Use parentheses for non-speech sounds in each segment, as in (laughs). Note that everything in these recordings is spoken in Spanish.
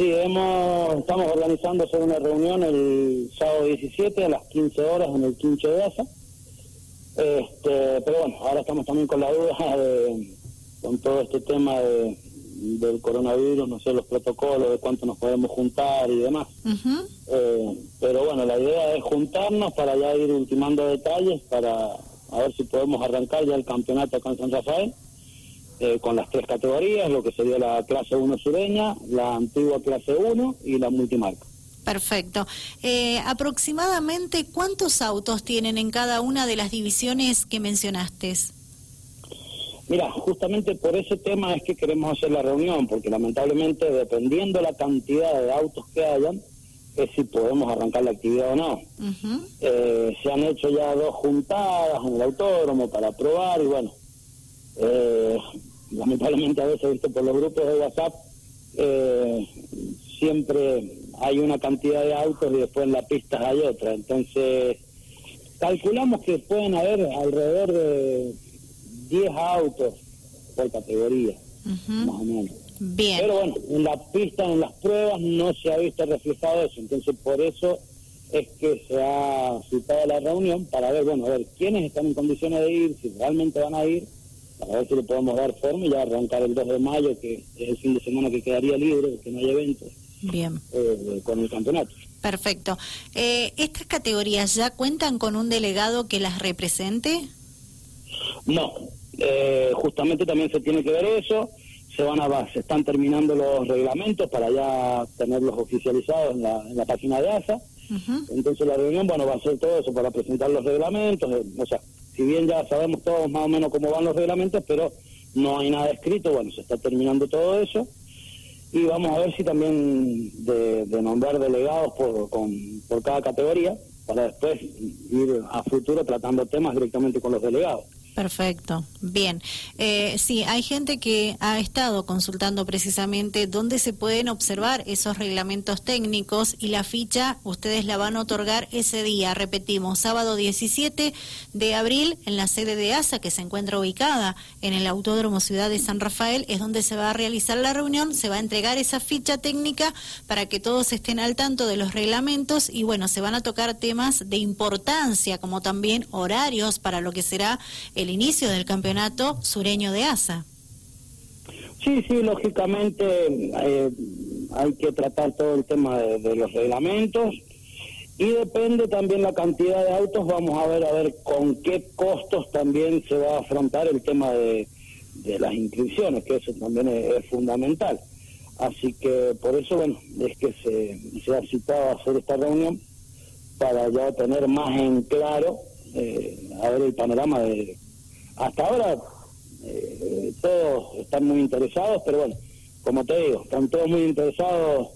sí, hemos, estamos organizando hacer una reunión el sábado 17 a las 15 horas en el Quincho de Asa. Este, pero bueno, ahora estamos también con la duda (laughs) de, con todo este tema de, del coronavirus, no sé, los protocolos, de cuánto nos podemos juntar y demás. eh, pero bueno, la idea es juntarnos para ya ir ultimando detalles, para a ver si podemos arrancar ya el campeonato acá en San Rafael. Eh, con las tres categorías, lo que sería la clase 1 sureña, la antigua clase 1 y la multimarca. Perfecto. Eh, aproximadamente, ¿cuántos autos tienen en cada una de las divisiones que mencionaste? Mira, justamente por ese tema es que queremos hacer la reunión, porque lamentablemente, dependiendo la cantidad de autos que hayan, es si podemos arrancar la actividad o no. eh, se han hecho ya dos juntadas en el autódromo para probar y bueno, eh, lamentablemente a veces visto por los grupos de WhatsApp eh, siempre hay una cantidad de autos y después en la pista hay otra. Entonces calculamos que pueden haber alrededor de 10 autos por categoría más o menos. Bien. pero bueno en la pista en las pruebas no se ha visto reflejado eso. Entonces por eso es que se ha citado la reunión para ver bueno a ver quiénes están en condiciones de ir si realmente van a ir a ver si le podemos dar forma y ya arrancar el 2 de mayo, que es el fin de semana que quedaría libre, que no hay eventos, Bien. eh, con el campeonato. Perfecto. Eh, ¿Estas categorías ya cuentan con un delegado que las represente? No, eh, justamente también se tiene que ver eso, se van a se están terminando los reglamentos para ya tenerlos oficializados en la, en la página de ASA, entonces la reunión, bueno, va a ser todo eso para presentar los reglamentos, eh, o sea, si bien ya sabemos todos más o menos cómo van los reglamentos, pero no hay nada escrito, bueno, se está terminando todo eso y vamos a ver si también de, de nombrar delegados por, con, por cada categoría para después ir a futuro tratando temas directamente con los delegados. Perfecto, bien. Eh, sí, hay gente que ha estado consultando precisamente dónde se pueden observar esos reglamentos técnicos y la ficha ustedes la van a otorgar ese día, repetimos, sábado 17 de abril en la sede de ASA que se encuentra ubicada en el Autódromo Ciudad de San Rafael, es donde se va a realizar la reunión, se va a entregar esa ficha técnica para que todos estén al tanto de los reglamentos y bueno, se van a tocar temas de importancia como también horarios para lo que será el inicio del campeonato sureño de ASA. Sí, sí, lógicamente eh, hay que tratar todo el tema de, los reglamentos y depende también la cantidad de autos, vamos a ver a ver con qué costos también se va a afrontar el tema de, de las inscripciones, que eso también es, es, fundamental. Así que por eso, bueno, es que se, se ha citado a hacer esta reunión para ya tener más en claro, eh, a ver el panorama de... Hasta ahora eh, todos están muy interesados, pero bueno, como te digo, están todos muy interesados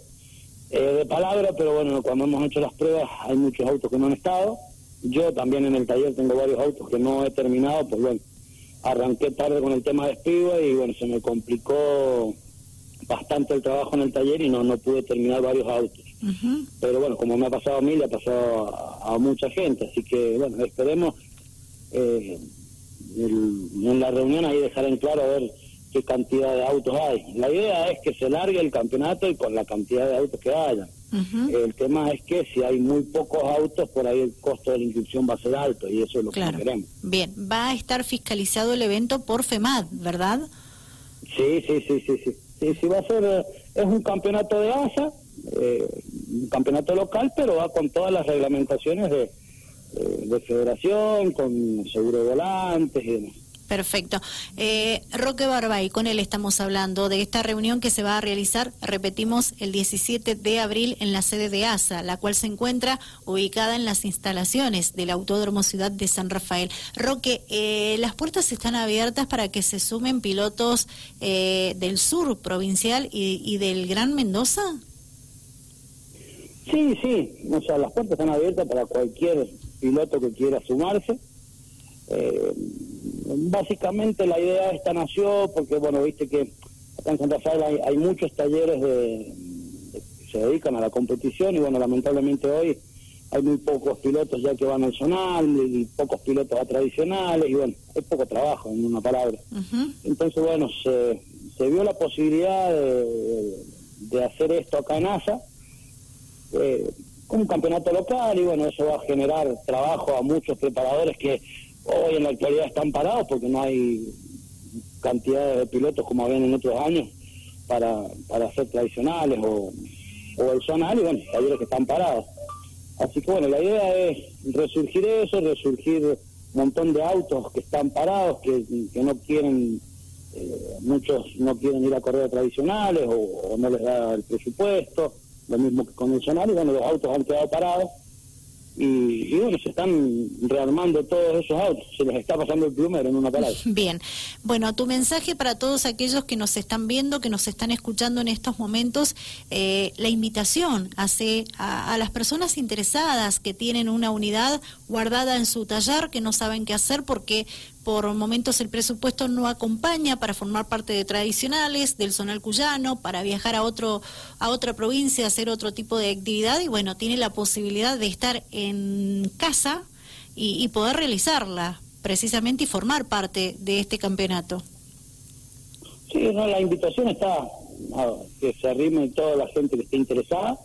eh, de palabra, pero bueno, cuando hemos hecho las pruebas hay muchos autos que no han estado. Yo también en el taller tengo varios autos que no he terminado, pues bueno, arranqué tarde con el tema de Speedway y bueno, se me complicó bastante el trabajo en el taller y no, no pude terminar varios autos. Uh -huh. Pero bueno, como me ha pasado a mí, le ha pasado a, a mucha gente, así que bueno, esperemos eh, el, en la reunión ahí dejar en claro a ver qué cantidad de autos hay. La idea es que se largue el campeonato y con la cantidad de autos que haya. Uh -huh. El tema es que si hay muy pocos autos, por ahí el costo de la inscripción va a ser alto y eso es lo claro. que queremos. Bien, va a estar fiscalizado el evento por FEMAD, ¿verdad? Sí, sí, sí, sí, sí. Sí, sí va a ser, eh, es un campeonato de ASA, eh, un campeonato local, pero va con todas las reglamentaciones de, de, de federación, con seguro de volantes y demás. Perfecto. Eh, Roque Barbay, con él estamos hablando de esta reunión que se va a realizar, repetimos, el 17 de abril en la sede de ASA, la cual se encuentra ubicada en las instalaciones del Autódromo Ciudad de San Rafael. Roque, eh, ¿las puertas están abiertas para que se sumen pilotos eh, del sur provincial y, y del Gran Mendoza? Sí, sí, o sea, las puertas están abiertas para cualquier piloto que quiera sumarse. Eh, básicamente la idea esta nació porque, bueno, viste que acá en San Rafael hay, hay muchos talleres de, de, que se dedican a la competición y, bueno, lamentablemente hoy hay muy pocos pilotos ya que van al zonal y pocos pilotos a tradicionales y, bueno, hay poco trabajo, en una palabra. Uh -huh. Entonces, bueno, se, se vio la posibilidad de, de hacer esto acá en ASA, eh, un campeonato local, y bueno, eso va a generar trabajo a muchos preparadores que hoy en la actualidad están parados porque no hay cantidades de pilotos como habían en otros años para, para ser tradicionales o, o el zonal, y bueno, talleres que están parados. Así que bueno, la idea es resurgir eso, resurgir un montón de autos que están parados, que, que no quieren, eh, muchos no quieren ir a correr tradicionales o, no les da el presupuesto, lo mismo que con el zonal, y bueno, los autos han quedado parados y, bueno, se están rearmando todos esos autos, se les está pasando el plumero en una palabra. (laughs) Bien, bueno, tu mensaje para todos aquellos que nos están viendo, que nos están escuchando en estos momentos, eh, la invitación hace a, a, las personas interesadas que tienen una unidad guardada en su taller, que no saben qué hacer porque por momentos el presupuesto no acompaña para formar parte de tradicionales del zonal cuyano, para viajar a otro a otra provincia, hacer otro tipo de actividad y bueno, tiene la posibilidad de estar en casa y, y poder realizarla precisamente y formar parte de este campeonato. Sí, no, la invitación está a que se arrime toda la gente que esté interesada.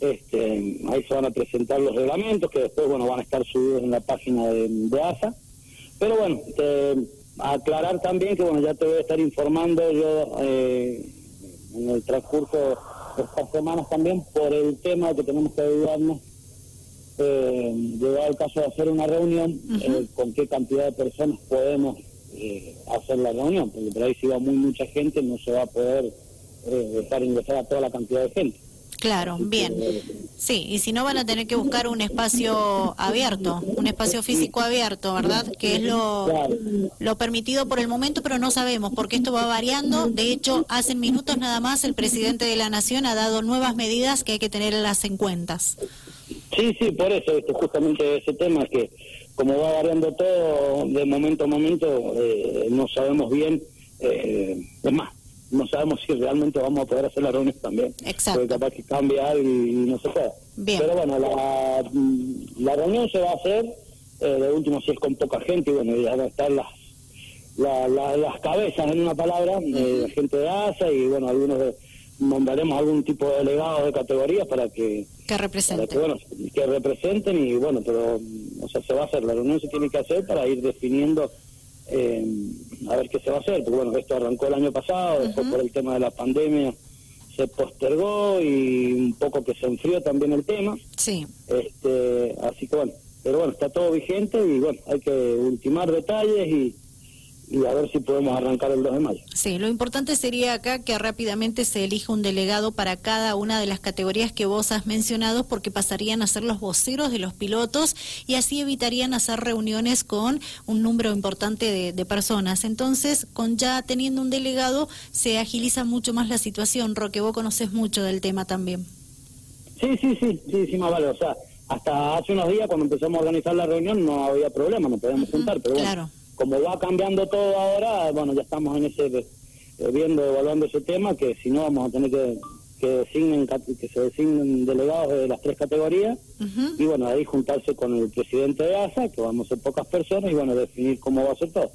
Este, ahí se van a presentar los reglamentos que después bueno van a estar subidos en la página de, de ASA pero bueno, aclarar también que bueno, ya te voy a estar informando yo eh, en el transcurso de estas semanas también por el tema que tenemos que ayudarnos. Eh, llegado el caso de hacer una reunión, eh, con qué cantidad de personas podemos eh, hacer la reunión, porque por ahí si va muy mucha gente no se va a poder dejar ingresar a toda la cantidad de gente. Claro, bien. Sí, y si no van a tener que buscar un espacio abierto, un espacio físico abierto, ¿verdad? Que es lo, lo permitido por el momento, pero no sabemos porque esto va variando. De hecho, hace minutos nada más el presidente de la Nación ha dado nuevas medidas que hay que tenerlas en cuentas. Sí, sí, por eso, justamente ese tema que como va variando todo de momento a momento, eh, no sabemos bien, eh, es más, no sabemos si realmente vamos a poder hacer la reunión también. Exacto. Porque capaz que cambia algo y, no se puede. Pero bueno, la, la reunión se va a hacer, eh, de último si es con poca gente, y bueno, ya van a estar las la, las cabezas en una palabra, de la gente de ASA y bueno, algunos de, mandaremos algún tipo de delegado de categorías para que que representen. que, bueno, que representen y bueno, pero o sea, se va a hacer, la reunión se tiene que hacer para ir definiendo eh, a ver qué se va a hacer, porque bueno, esto arrancó el año pasado, después por el tema de la pandemia se postergó y un poco que se enfrió también el tema. Sí. Este, así que bueno, pero bueno, está todo vigente y bueno, hay que ultimar detalles y, y a ver si podemos arrancar el 2 de mayo. Sí, lo importante sería acá que rápidamente se elija un delegado para cada una de las categorías que vos has mencionado porque pasarían a ser los voceros de los pilotos y así evitarían hacer reuniones con un número importante de, de personas. Entonces, con ya teniendo un delegado se agiliza mucho más la situación. Roque, vos conoces mucho del tema también. Sí, sí, sí, sí, sí, más vale. O sea, hasta hace unos días cuando empezamos a organizar la reunión no había problema, no podíamos juntar, pero bueno. Claro como va cambiando todo ahora, bueno, ya estamos en ese eh, viendo, evaluando ese tema, que si no vamos a tener que que designen que se designen delegados de las tres categorías. Y bueno ahí juntarse con el presidente de ASA que vamos a ser pocas personas y bueno definir cómo va a ser todo